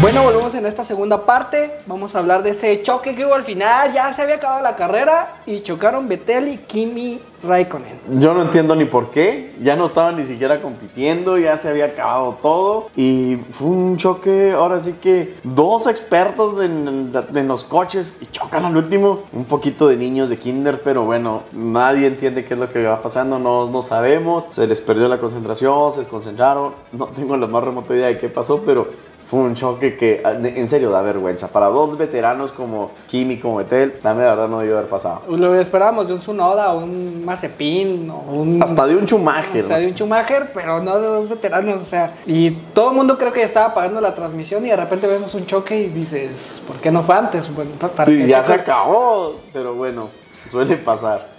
Bueno, volvemos en esta segunda parte. Vamos a hablar de ese choque que hubo al final. Ya se había acabado la carrera y chocaron Vettel y Kimi Raikkonen. Yo no entiendo ni por qué. Ya no estaban ni siquiera compitiendo, ya se había acabado todo. Y fue un choque, ahora sí que dos expertos en, en los coches y chocan al último. Un poquito de niños de kinder, pero bueno, nadie entiende qué es lo que va pasando, no, no sabemos. Se les perdió la concentración, se desconcentraron. No tengo la más remota idea de qué pasó, pero fue un choque que en serio da vergüenza. Para dos veteranos como Kimi, como Betel, la verdad no debió haber pasado. Lo esperábamos de un Tsunoda o un Mazepin o un... Hasta de un Schumacher. Hasta de un Schumacher, pero no de dos veteranos, o sea... Y todo el mundo creo que ya estaba pagando la transmisión y de repente vemos un choque y dices, ¿por qué no fue antes? Bueno, sí, ya se acabó, pero bueno, suele pasar.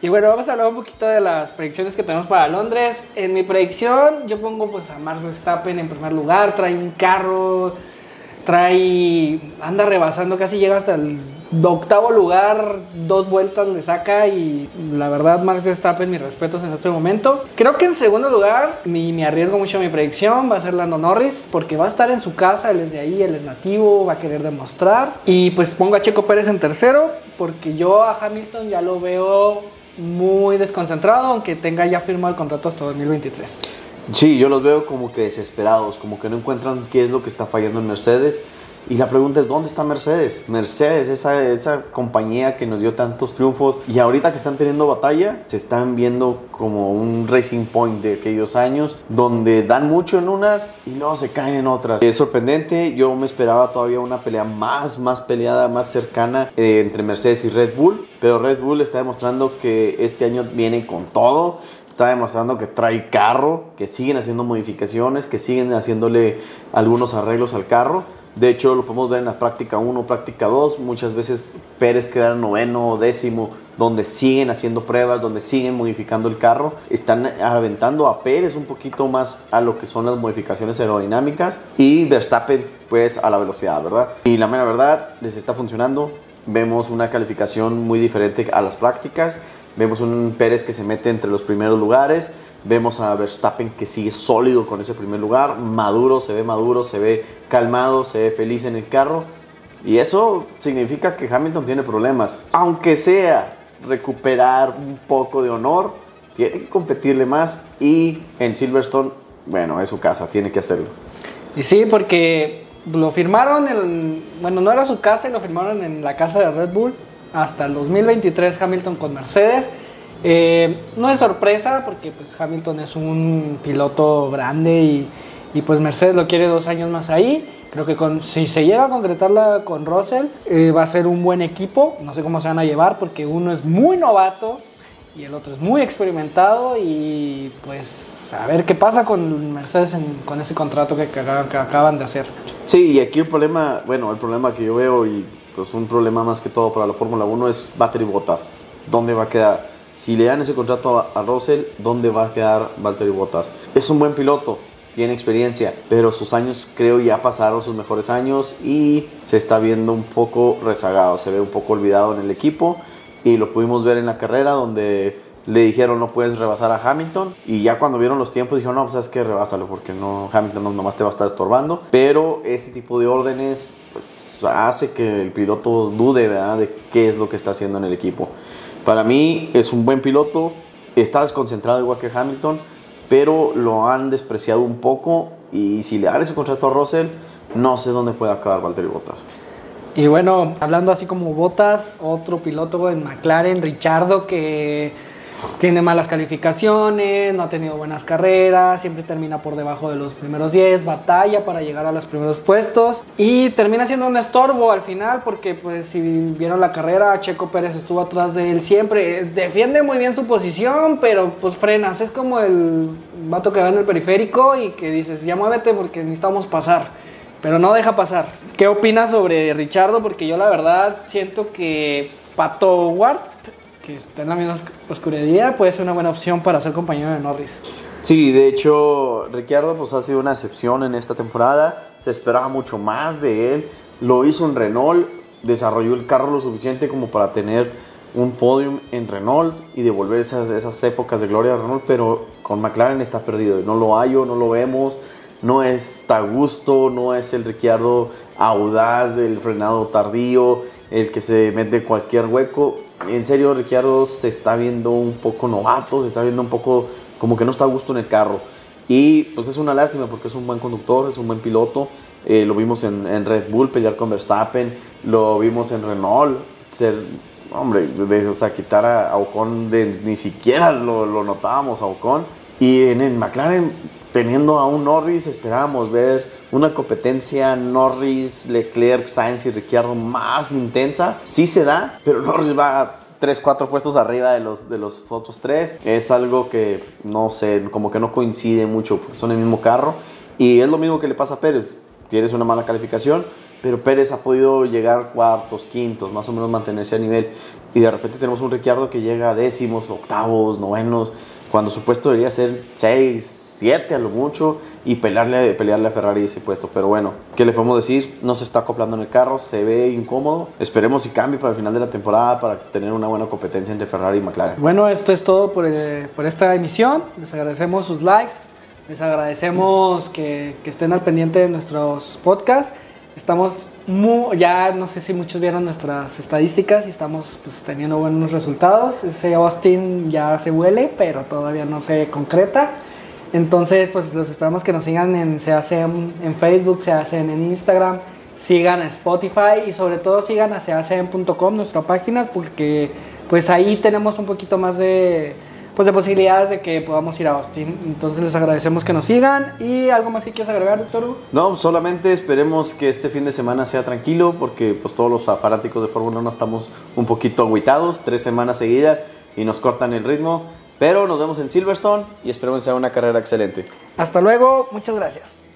Y bueno, vamos a hablar un poquito de las predicciones que tenemos para Londres. En mi predicción, yo pongo pues a Max Verstappen en primer lugar, trae un carro, trae, anda rebasando, casi llega hasta el octavo lugar, dos vueltas le saca y la verdad Max Verstappen, mis respetos en este momento. Creo que en segundo lugar, me, me arriesgo mucho a mi predicción, va a ser Lando Norris, porque va a estar en su casa, él es de ahí, él es nativo, va a querer demostrar. Y pues pongo a Checo Pérez en tercero, porque yo a Hamilton ya lo veo muy desconcentrado, aunque tenga ya firmado el contrato hasta 2023. Sí, yo los veo como que desesperados, como que no encuentran qué es lo que está fallando en Mercedes y la pregunta es, ¿dónde está Mercedes? Mercedes, esa, esa compañía que nos dio tantos triunfos y ahorita que están teniendo batalla, se están viendo como un racing point de aquellos años, donde dan mucho en unas y luego se caen en otras. Es sorprendente, yo me esperaba todavía una pelea más, más peleada, más cercana eh, entre Mercedes y Red Bull, pero Red Bull está demostrando que este año viene con todo está demostrando que trae carro, que siguen haciendo modificaciones, que siguen haciéndole algunos arreglos al carro. De hecho, lo podemos ver en la práctica 1, práctica 2. Muchas veces Pérez queda noveno o décimo, donde siguen haciendo pruebas, donde siguen modificando el carro. Están aventando a Pérez un poquito más a lo que son las modificaciones aerodinámicas y Verstappen, pues a la velocidad, ¿verdad? Y la mera verdad, les está funcionando. Vemos una calificación muy diferente a las prácticas. Vemos un Pérez que se mete entre los primeros lugares. Vemos a Verstappen que sigue sólido con ese primer lugar. Maduro, se ve maduro, se ve calmado, se ve feliz en el carro. Y eso significa que Hamilton tiene problemas. Aunque sea recuperar un poco de honor, tiene que competirle más. Y en Silverstone, bueno, es su casa, tiene que hacerlo. Y sí, porque lo firmaron, en, bueno, no era su casa lo firmaron en la casa de Red Bull hasta el 2023 Hamilton con Mercedes. Eh, no es sorpresa porque pues Hamilton es un piloto grande y, y, pues Mercedes lo quiere dos años más ahí. Creo que con, si se llega a concretarla con Russell eh, va a ser un buen equipo. No sé cómo se van a llevar porque uno es muy novato y el otro es muy experimentado y pues a ver qué pasa con Mercedes con ese contrato que, que, acaban de hacer. Sí, y aquí el problema, bueno, el problema que yo veo y un problema más que todo para la Fórmula 1 es Battery Botas. ¿Dónde va a quedar? Si le dan ese contrato a, Russell, ¿dónde va a quedar Valtteri Bottas? Es un buen piloto, tiene experiencia, pero sus años creo ya pasaron sus mejores años y se está viendo un poco rezagado, se ve un poco olvidado en el equipo y lo pudimos ver en la carrera donde le dijeron no puedes rebasar a Hamilton y ya cuando vieron los tiempos dijeron no pues es que rebásalo porque no Hamilton no, nomás te va a estar estorbando pero ese tipo de órdenes pues hace que el piloto dude ¿verdad? de qué es lo que está haciendo en el equipo. Para mí es un buen piloto está desconcentrado igual que Hamilton pero lo han despreciado un poco y si le dan ese contrato a Russell no sé dónde puede acabar Valtteri Bottas. Y bueno, hablando así como Bottas, otro piloto en McLaren, Richardo, que tiene malas calificaciones, no ha tenido buenas carreras, siempre termina por debajo de los primeros 10, batalla para llegar a los primeros puestos y termina siendo un estorbo al final porque pues si vieron la carrera, Checo Pérez estuvo atrás de él siempre, defiende muy bien su posición, pero pues frenas, es como el vato que va en el periférico y que dices, ya muévete porque necesitamos pasar pero no deja pasar. ¿Qué opinas sobre Richardo? Porque yo la verdad siento que Pato Ward que está en la misma oscuridad, puede ser una buena opción para ser compañero de Norris. Sí, de hecho, Ricciardo pues, ha sido una excepción en esta temporada. Se esperaba mucho más de él. Lo hizo en Renault, desarrolló el carro lo suficiente como para tener un podium en Renault y devolver esas, esas épocas de gloria a Renault, pero con McLaren está perdido. No lo hallo, no lo vemos. no está a gusto, no es el Ricciardo audaz del frenado tardío, el que se mete cualquier hueco. En serio, Ricciardo se está viendo un poco novato, se está viendo un poco como que no está a gusto en el carro. Y pues es una lástima porque es un buen conductor, es un buen piloto. Eh, lo vimos en, en, Red Bull pelear con Verstappen, lo vimos en Renault ser, hombre, de, o sea, quitar a, Ocon, de, ni siquiera lo, notábamos a Ocon. Y en el McLaren, teniendo a un Norris, esperábamos ver una competencia Norris, Leclerc, Sainz y Ricciardo más intensa. Sí se da, pero Norris va 3, 4 puestos arriba de los, de los otros tres. Es algo que, no sé, como que no coincide mucho, porque son el mismo carro. Y es lo mismo que le pasa a Pérez. Tienes una mala calificación, pero Pérez ha podido llegar cuartos, quintos, más o menos mantenerse a nivel. Y de repente tenemos un Ricciardo que llega a décimos, octavos, novenos, cuando su puesto debería ser 6, 7 a lo mucho y pelearle, pelearle a Ferrari ese puesto. Pero bueno, ¿qué le podemos decir? No se está acoplando en el carro, se ve incómodo. Esperemos y cambie para el final de la temporada para tener una buena competencia entre Ferrari y McLaren. Bueno, esto es todo por, eh, por esta emisión. Les agradecemos sus likes, les agradecemos que, que estén al pendiente de nuestros podcasts. Estamos muy, ya no sé si muchos vieron nuestras estadísticas y estamos pues, teniendo buenos resultados. Ese Austin ya se huele, pero todavía no se concreta. Entonces, pues los esperamos que nos sigan en, se hace en Facebook, se hacen en Instagram, sigan a Spotify y sobre todo sigan a seacen.com, nuestra página, porque pues ahí tenemos un poquito más de, pues, de posibilidades de que podamos ir a Austin. Entonces les agradecemos que nos sigan y algo más que quieras agregar, doctor. No, solamente esperemos que este fin de semana sea tranquilo porque pues todos los fanáticos de Fórmula 1 estamos un poquito aguitados, tres semanas seguidas y nos cortan el ritmo. Pero nos vemos en Silverstone y esperemos que sea una carrera excelente. Hasta luego, muchas gracias.